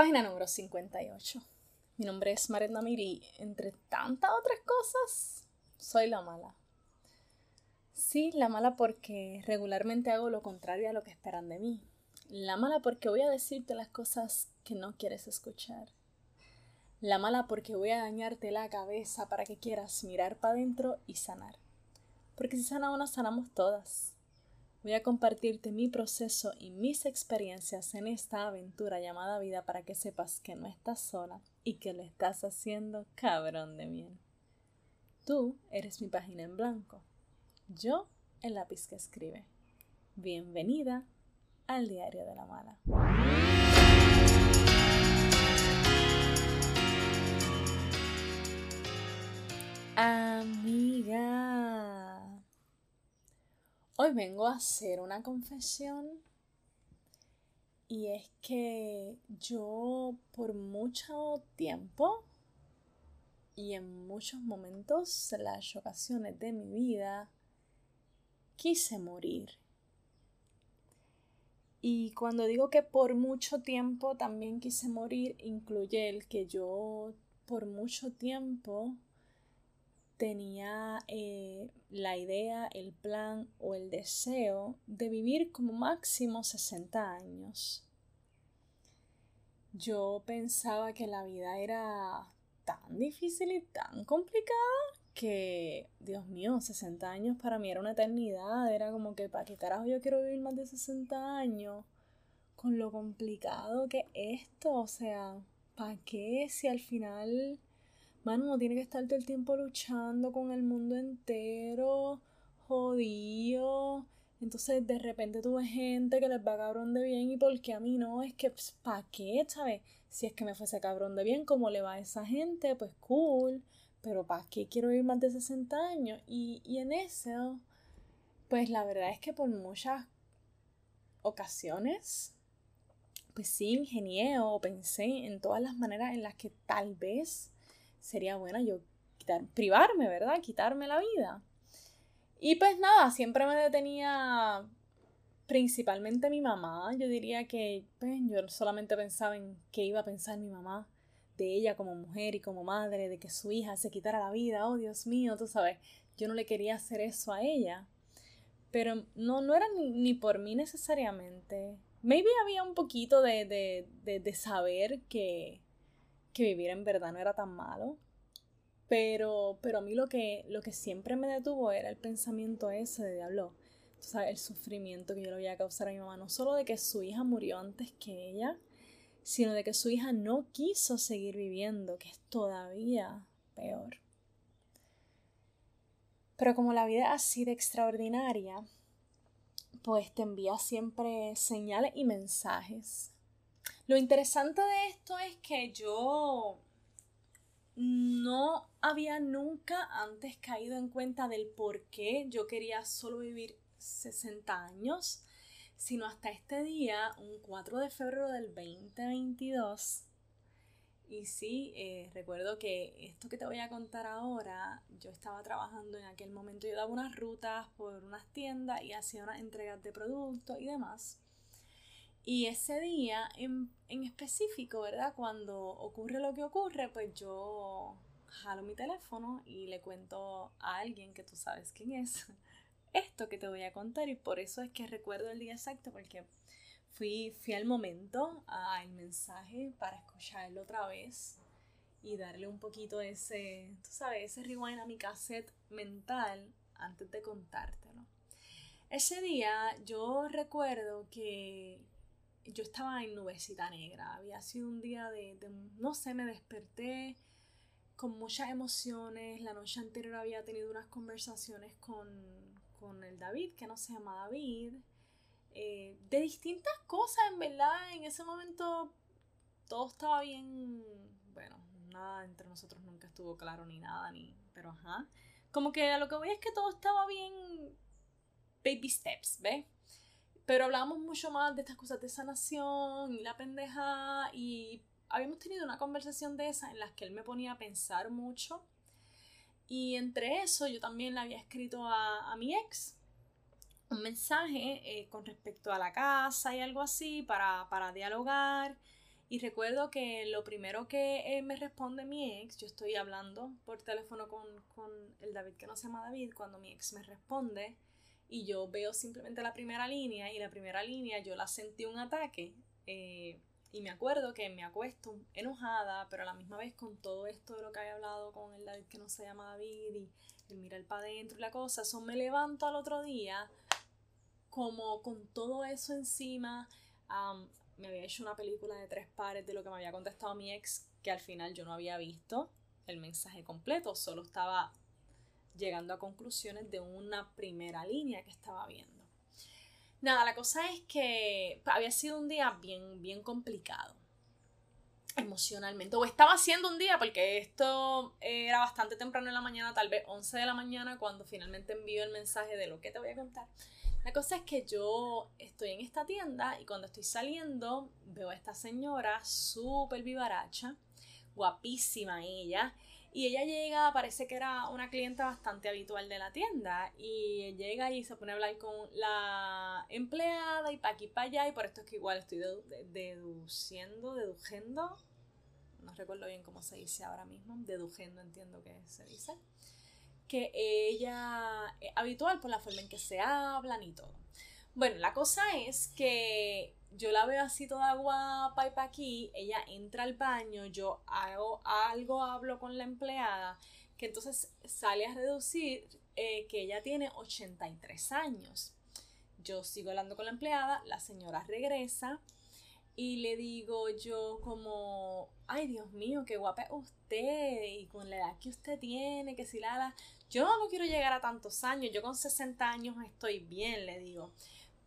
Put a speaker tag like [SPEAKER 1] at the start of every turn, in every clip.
[SPEAKER 1] Página número 58. Mi nombre es Maret Namiri. Entre tantas otras cosas, soy la mala. Sí, la mala porque regularmente hago lo contrario a lo que esperan de mí. La mala porque voy a decirte las cosas que no quieres escuchar. La mala porque voy a dañarte la cabeza para que quieras mirar para adentro y sanar. Porque si sana una, sanamos todas. Voy a compartirte mi proceso y mis experiencias en esta aventura llamada vida para que sepas que no estás sola y que lo estás haciendo cabrón de bien. Tú eres mi página en blanco. Yo el lápiz que escribe. Bienvenida al diario de la mala. Amiga. Hoy vengo a hacer una confesión y es que yo por mucho tiempo y en muchos momentos, las ocasiones de mi vida, quise morir. Y cuando digo que por mucho tiempo también quise morir, incluye el que yo por mucho tiempo tenía eh, la idea, el plan o el deseo de vivir como máximo 60 años. Yo pensaba que la vida era tan difícil y tan complicada que, Dios mío, 60 años para mí era una eternidad. Era como que, ¿para qué carajo yo quiero vivir más de 60 años? Con lo complicado que esto, o sea, ¿para qué si al final mano, no tiene que estar todo el tiempo luchando con el mundo entero, jodido. Entonces de repente tuve gente que les va cabrón de bien y porque a mí no, es que, pues, ¿pa' qué, sabes? Si es que me fuese cabrón de bien, como le va a esa gente, pues cool. Pero ¿para qué quiero ir más de 60 años? Y, y en eso, pues la verdad es que por muchas ocasiones, pues sí, ingenié o pensé en todas las maneras en las que tal vez sería buena yo quitar, privarme, ¿verdad? Quitarme la vida. Y pues nada, siempre me detenía principalmente mi mamá. Yo diría que pues, yo solamente pensaba en qué iba a pensar mi mamá de ella como mujer y como madre, de que su hija se quitara la vida. Oh, Dios mío, tú sabes, yo no le quería hacer eso a ella. Pero no, no era ni, por mí necesariamente. Maybe había un poquito de, de, de, de saber que, que vivir en verdad no era tan malo. Pero, pero a mí lo que, lo que siempre me detuvo era el pensamiento ese de diablo. Tú el sufrimiento que yo le voy a causar a mi mamá. No solo de que su hija murió antes que ella, sino de que su hija no quiso seguir viviendo, que es todavía peor. Pero como la vida es así de extraordinaria, pues te envía siempre señales y mensajes lo interesante de esto es que yo no había nunca antes caído en cuenta del por qué yo quería solo vivir 60 años, sino hasta este día, un 4 de febrero del 2022. Y sí, eh, recuerdo que esto que te voy a contar ahora, yo estaba trabajando en aquel momento, yo daba unas rutas por unas tiendas y hacía unas entregas de productos y demás. Y ese día en, específico, ¿verdad? Cuando ocurre lo que ocurre, pues yo jalo mi teléfono y le cuento a alguien que tú sabes quién es esto que te voy a contar y por eso es que recuerdo el día exacto porque fui, fui al momento al mensaje para escucharlo otra vez y darle un poquito ese, tú sabes, ese rewind a mi cassette mental antes de contártelo. Ese día yo recuerdo que yo estaba en nubecita negra. Había sido un día de, no sé, me desperté con muchas emociones. La noche anterior había tenido unas conversaciones con, con el David, que no se llama David, eh, de distintas cosas, en verdad. En ese momento todo estaba bien. Bueno, nada entre nosotros nunca estuvo claro ni nada, ni. Pero ajá. Como que a lo que voy es que todo estaba bien. Baby steps, ¿ves? Pero hablábamos mucho más de estas cosas de sanación y la pendeja y habíamos tenido una conversación de esa en las que él me ponía a pensar mucho. Y entre eso yo también le había escrito a, mi ex un mensaje eh, con respecto a la casa y algo así para, para dialogar Y recuerdo que lo primero que eh, me responde mi ex, yo estoy hablando por teléfono con, con el David que no se llama David, cuando mi ex me responde y yo veo simplemente la primera línea y la primera línea yo la sentí un ataque. Eh, y me acuerdo que me acuesto enojada, pero a la misma vez con todo esto de lo que había hablado con el que no se llama David y el mirar para adentro y la cosa, eso me levanto al otro día como con todo eso encima. me había hecho una película de tres pares de lo que me había contestado mi ex, que al final yo no había visto el mensaje completo, solo estaba llegando a conclusiones de una primera línea que estaba viendo. Nada, la cosa es que había sido un día bien, bien complicado emocionalmente. O estaba siendo un día, porque esto era bastante temprano en la mañana, tal vez 11 de la mañana, cuando finalmente envío el mensaje de lo que te voy a contar. La cosa es que yo estoy en esta tienda y cuando estoy saliendo veo a esta señora súper vivaracha, guapísima ella, y ella llega, parece que era una clienta bastante habitual de la tienda. Y llega y se pone a hablar con la empleada y para aquí para allá. Y por esto es que igual estoy deduciendo, dedujendo. No recuerdo bien cómo se dice ahora mismo. Dedujendo entiendo que se dice. Que ella es habitual por la forma en que se hablan y todo. Bueno, la cosa es que yo la veo así toda guapa y pa' aquí, ella entra al baño, yo hago algo, hablo con la empleada, que entonces sale a reducir eh, que ella tiene 83 años. Yo sigo hablando con la empleada, la señora regresa y le digo yo como, ay Dios mío, qué guapa es usted y con la edad que usted tiene, que si la, la, yo no quiero llegar a tantos años, yo con 60 años estoy bien, le digo.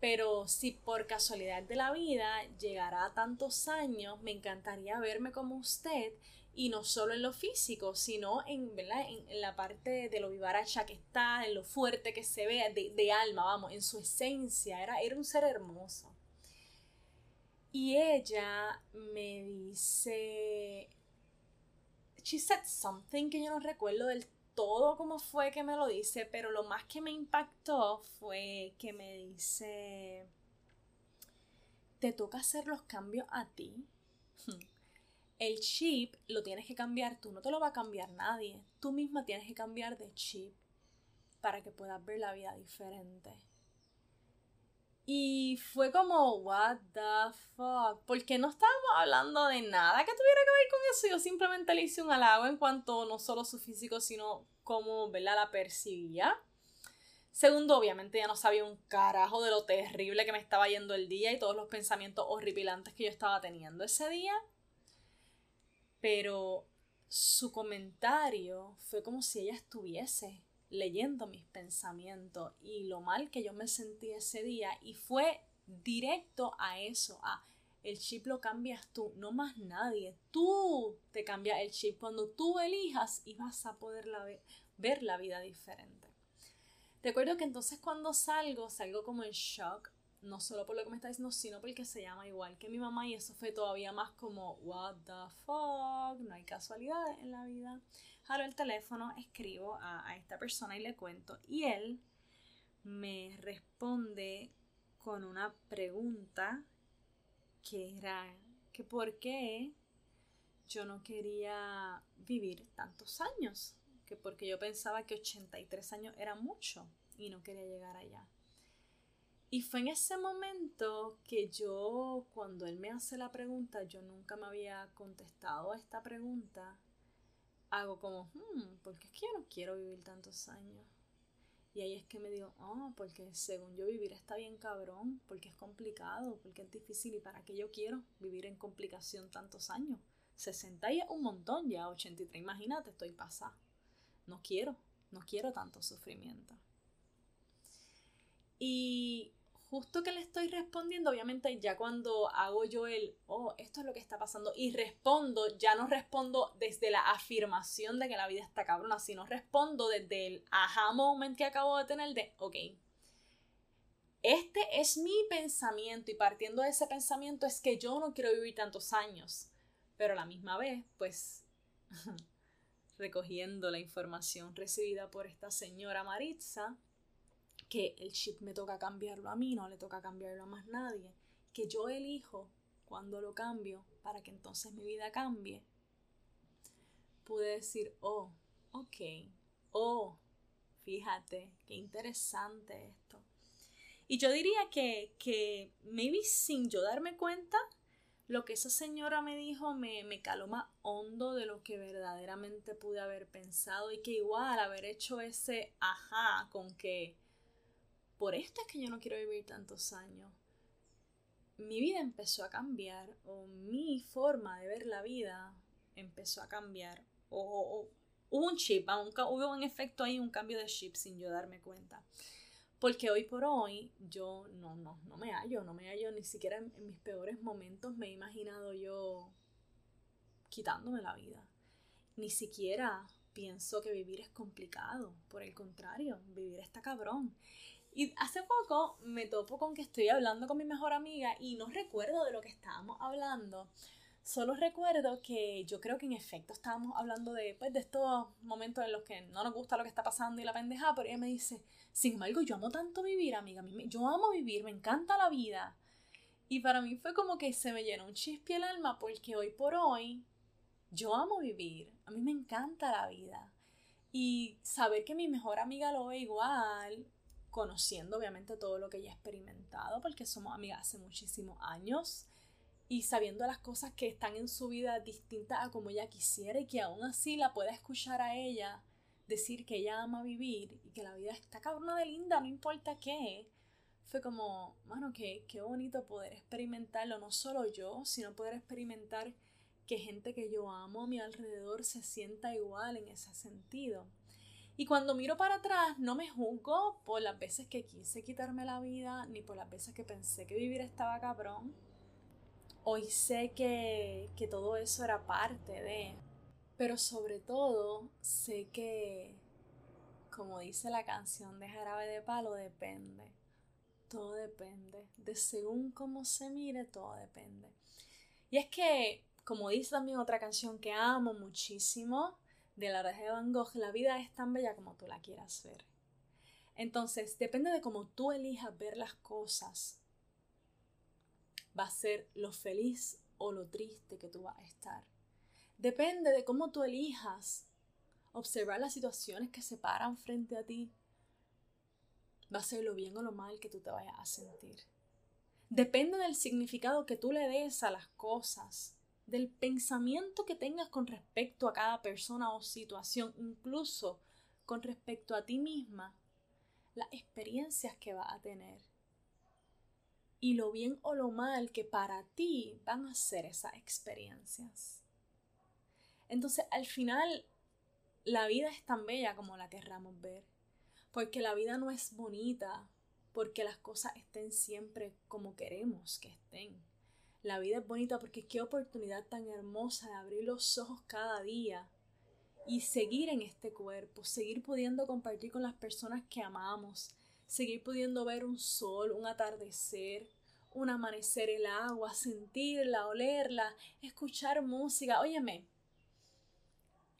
[SPEAKER 1] Pero si por casualidad de la vida llegara a tantos años, me encantaría verme como usted y no solo en lo físico, sino en, ¿verdad? en, la parte de lo vivaracha que está, en lo fuerte que se ve, de, alma, vamos, en su esencia, era, era un ser hermoso. Y ella me dice, she said something que yo no recuerdo del todo como fue que me lo dice, pero lo más que me impactó fue que me dice, te toca hacer los cambios a ti. El chip lo tienes que cambiar tú, no te lo va a cambiar nadie. Tú misma tienes que cambiar de chip para que puedas ver la vida diferente. Y fue como, what the fuck, porque no estábamos hablando de nada que tuviera que ver con eso. Yo simplemente le hice un halago en cuanto no solo su físico, sino cómo ¿verdad? la percibía. Segundo, obviamente ya no sabía un carajo de lo terrible que me estaba yendo el día y todos los pensamientos horripilantes que yo estaba teniendo ese día. Pero su comentario fue como si ella estuviese leyendo mis pensamientos y lo mal que yo me sentí ese día y fue directo a eso, a el chip lo cambias tú, no más nadie. Tú te cambias el chip cuando tú elijas y vas a poder ver la vida diferente. Recuerdo que entonces cuando salgo, salgo como en shock, no solo por lo que me está diciendo, sino porque se llama igual que mi mamá y eso fue todavía más como, what the fuck, no hay casualidades en la vida jalo el teléfono, escribo a, esta persona y le cuento. Y él me responde con una pregunta que era que por qué yo no quería vivir tantos años, que porque yo pensaba que 83 años era mucho y no quería llegar allá. Y fue en ese momento que yo, cuando él me hace la pregunta, yo nunca me había contestado a esta pregunta hago como, hmm, porque es que yo no quiero vivir tantos años. Y ahí es que me digo, oh, porque según yo vivir está bien cabrón, porque es complicado, porque es difícil y para qué yo quiero vivir en complicación tantos años. 60 y es un montón ya, 83, imagínate, estoy pasada. No quiero, no quiero tanto sufrimiento. Y justo que le estoy respondiendo, obviamente ya cuando hago yo el, oh, esto es lo que está pasando y respondo, ya no respondo desde la afirmación de que la vida está cabrona, sino respondo desde el aha moment que acabo de tener de, ok, este es mi pensamiento y partiendo de ese pensamiento es que yo no quiero vivir tantos años, pero a la misma vez, pues, recogiendo la información recibida por esta señora Maritza, que el chip me toca cambiarlo a mí, no le toca cambiarlo a más nadie, que yo elijo cuando lo cambio para que entonces mi vida cambie, pude decir, oh, ok, oh, fíjate, qué interesante esto. Y yo diría que, que maybe sin yo darme cuenta, lo que esa señora me dijo me, me caló más hondo de lo que verdaderamente pude haber pensado y que igual haber hecho ese ajá con que por esto es que yo no quiero vivir tantos años. Mi vida empezó a cambiar o mi forma de ver la vida empezó a cambiar o, hubo un chip, hubo un efecto ahí, un cambio de chip sin yo darme cuenta. Porque hoy por hoy yo no, no, no me hallo, no me hallo ni siquiera en, mis peores momentos me he imaginado yo quitándome la vida. Ni siquiera pienso que vivir es complicado. Por el contrario, vivir está cabrón. Y hace poco me topo con que estoy hablando con mi mejor amiga y no recuerdo de lo que estábamos hablando. Solo recuerdo que yo creo que en efecto estábamos hablando de, pues, de estos momentos en los que no nos gusta lo que está pasando y la pendeja, pero ella me dice, sin embargo, yo amo tanto vivir, amiga, yo amo vivir, me encanta la vida. Y para mí fue como que se me llenó un chispi el alma porque hoy por hoy yo amo vivir, a mí me encanta la vida. Y saber que mi mejor amiga lo ve igual, conociendo obviamente todo lo que ella ha experimentado, porque somos amigas hace muchísimos años, y sabiendo las cosas que están en su vida distintas a como ella quisiera y que aún así la pueda escuchar a ella decir que ella ama vivir y que la vida está cabrona de linda, no importa qué. Fue como, mano, qué, qué bonito poder experimentarlo, no solo yo, sino poder experimentar que gente que yo amo a mi alrededor se sienta igual en ese sentido. Y cuando miro para atrás, no me juzgo por las veces que quise quitarme la vida, ni por las veces que pensé que vivir estaba cabrón Hoy sé que, que todo eso era parte de... Pero sobre todo sé que, como dice la canción de Jarabe de Palo, depende. Todo depende. De según cómo se mire, todo depende. Y es que, como dice también otra canción que amo muchísimo, de la de Van Gogh, la vida es tan bella como tú la quieras ver. Entonces, depende de cómo tú elijas ver las cosas, va a ser lo feliz o lo triste que tú vas a estar. Depende de cómo tú elijas observar las situaciones que se paran frente a ti. Va a ser lo bien o lo mal que tú te vayas a sentir. Depende del significado que tú le des a las cosas, del pensamiento que tengas con respecto a cada persona o situación, incluso con respecto a ti misma, las experiencias que vas a tener y lo bien o lo mal que para ti van a ser esas experiencias. Entonces, al final, la vida es tan bella como la querramos ver, porque la vida no es bonita porque las cosas estén siempre como queremos que estén. La vida es bonita porque qué oportunidad tan hermosa de abrir los ojos cada día y seguir en este cuerpo, seguir pudiendo compartir con las personas que amamos, seguir pudiendo ver un sol, un atardecer, un amanecer, el agua, sentirla, olerla, escuchar música. Óyeme,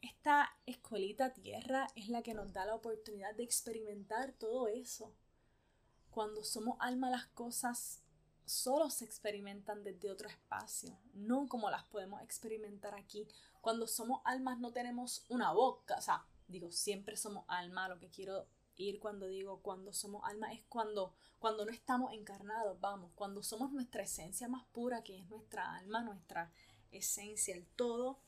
[SPEAKER 1] esta escuelita tierra es la que nos da la oportunidad de experimentar todo eso. Cuando somos alma las cosas solo se experimentan desde otro espacio, no como las podemos experimentar aquí. Cuando somos almas no tenemos una boca, o sea, digo, siempre somos alma, lo que quiero ir cuando digo cuando somos alma es cuando cuando no estamos encarnados, vamos, cuando somos nuestra esencia más pura, que es nuestra alma, nuestra esencia, el todo.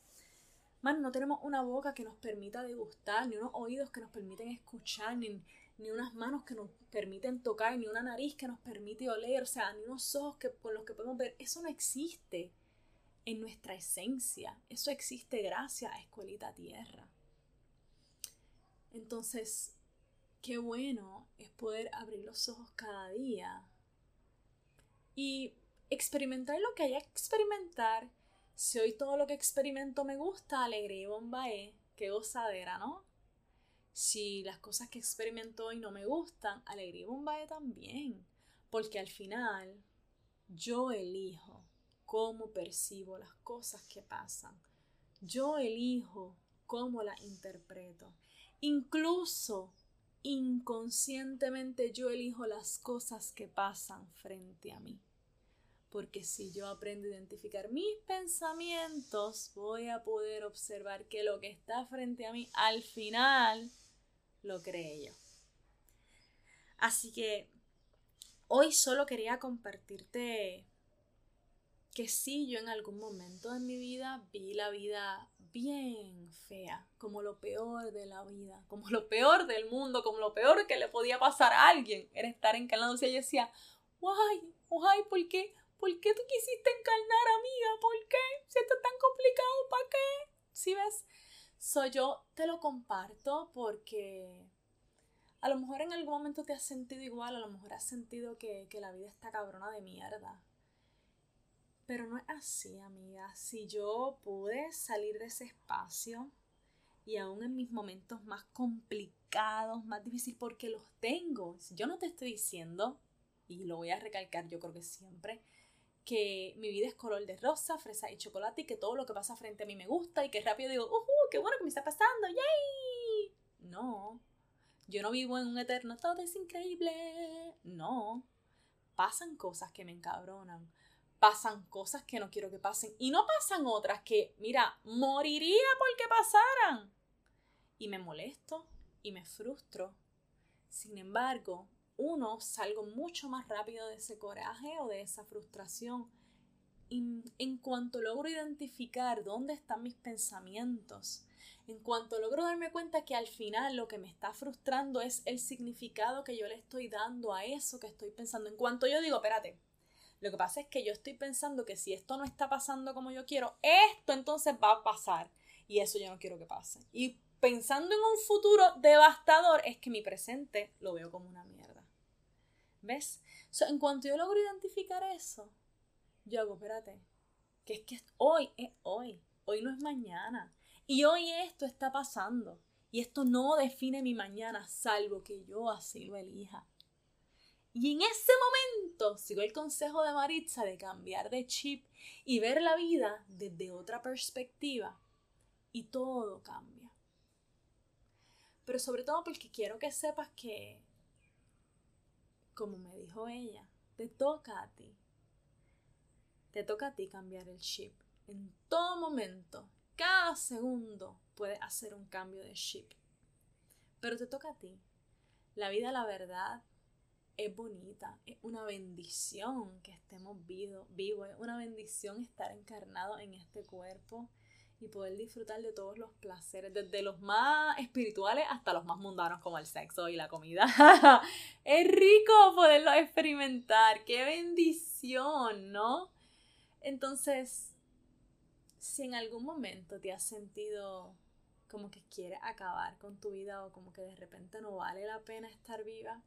[SPEAKER 1] Man, no tenemos una boca que nos permita degustar, ni unos oídos que nos permiten escuchar, ni, ni unas manos que nos permiten tocar, ni una nariz que nos permite oler, o sea, ni unos ojos que, con los que podemos ver. Eso no existe en nuestra esencia. Eso existe gracias a Escuelita Tierra. Entonces, qué bueno es poder abrir los ojos cada día y experimentar lo que haya que experimentar. Si hoy todo lo que experimento me gusta, alegría y bombae, qué gozadera, ¿no? Si las cosas que experimento hoy no me gustan, alegría y bombae también. Porque al final yo elijo cómo percibo las cosas que pasan. Yo elijo cómo las interpreto. Incluso inconscientemente yo elijo las cosas que pasan frente a mí. Porque si yo aprendo a identificar mis pensamientos, voy a poder observar que lo que está frente a mí al final lo creé yo. Así que hoy solo quería compartirte que sí, yo en algún momento de mi vida vi la vida bien fea, como lo peor de la vida, como lo peor del mundo, como lo peor que le podía pasar a alguien, era estar encarnado. O sea, yo decía, guay, guay, ¿por qué? ¿Por qué tú quisiste encarnar, amiga? ¿Por qué? Si esto es tan complicado, ¿para qué? ¿Sí ves? Soy yo, te lo comparto porque a lo mejor en algún momento te has sentido igual, a lo mejor has sentido que, que la vida está cabrona de mierda. Pero no es así, amiga. Si yo pude salir de ese espacio y aún en mis momentos más complicados, más difíciles, porque los tengo. Yo no te estoy diciendo, y lo voy a recalcar yo creo que siempre, que mi vida es color de rosa, fresa y chocolate y que todo lo que pasa frente a mí me gusta y que rápido digo, ¡uh! ¡Qué bueno que me está pasando! ¡Yay! No. Yo no vivo en un eterno, todo es increíble. No. Pasan cosas que me encabronan pasan cosas que no quiero que pasen y no pasan otras que, mira, moriría porque pasaran. Y me molesto y me frustro. Sin embargo, uno salgo mucho más rápido de ese coraje o de esa frustración. Y en cuanto logro identificar dónde están mis pensamientos, en cuanto logro darme cuenta que al final lo que me está frustrando es el significado que yo le estoy dando a eso que estoy pensando, en cuanto yo digo, espérate, lo que pasa es que yo estoy pensando que si esto no está pasando como yo quiero, esto entonces va a pasar. Y eso yo no quiero que pase. Y pensando en un futuro devastador, es que mi presente lo veo como una mierda. ¿Ves? en cuanto yo logro identificar eso, yo hago, espérate, que es que hoy es hoy, hoy no es mañana. Y hoy esto está pasando. Y esto no define mi mañana, salvo que yo así lo elija. Y en ese momento sigo el consejo de Maritza de cambiar de chip y ver la vida desde otra perspectiva. Y todo cambia. Pero sobre todo porque quiero que sepas que, como me dijo ella, te toca a ti. Te toca a ti cambiar el chip. En todo momento, cada segundo puedes hacer un cambio de chip. Pero te toca a ti. La vida, la verdad, es bonita, es una bendición que estemos vivos, es una bendición estar encarnado en este cuerpo y poder disfrutar de todos los placeres, desde los más espirituales hasta los más mundanos como el sexo y la comida. es rico poderlo experimentar, qué bendición, ¿no? Entonces, si en algún momento te has sentido como que quieres acabar con tu vida o como que de repente no vale la pena estar viva,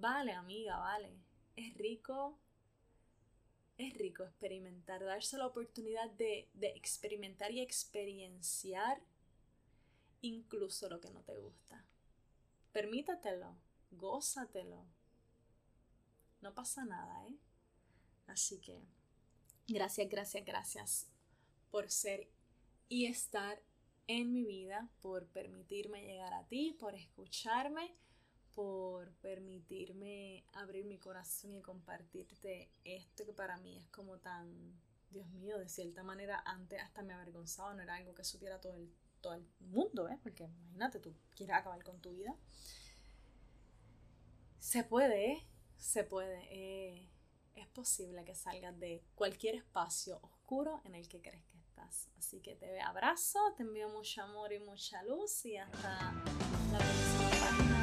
[SPEAKER 1] Vale, amiga, vale. Es rico. Es rico experimentar, darse la oportunidad de, de experimentar y experienciar incluso lo que no te gusta. Permítatelo, gózatelo. No pasa nada, ¿eh? Así que, gracias, gracias, gracias por ser y estar en mi vida, por permitirme llegar a ti, por escucharme por permitirme abrir mi corazón y compartirte esto que para mí es como tan, Dios mío, de cierta manera antes hasta me avergonzaba, no era algo que supiera todo el, todo el mundo, ¿eh? Porque imagínate, tú quieres acabar con tu vida. Se puede, ¿eh? Se puede. Eh, es posible que salgas de cualquier espacio oscuro en el que crees que estás. Así que te abrazo, te envío mucho amor y mucha luz y hasta la próxima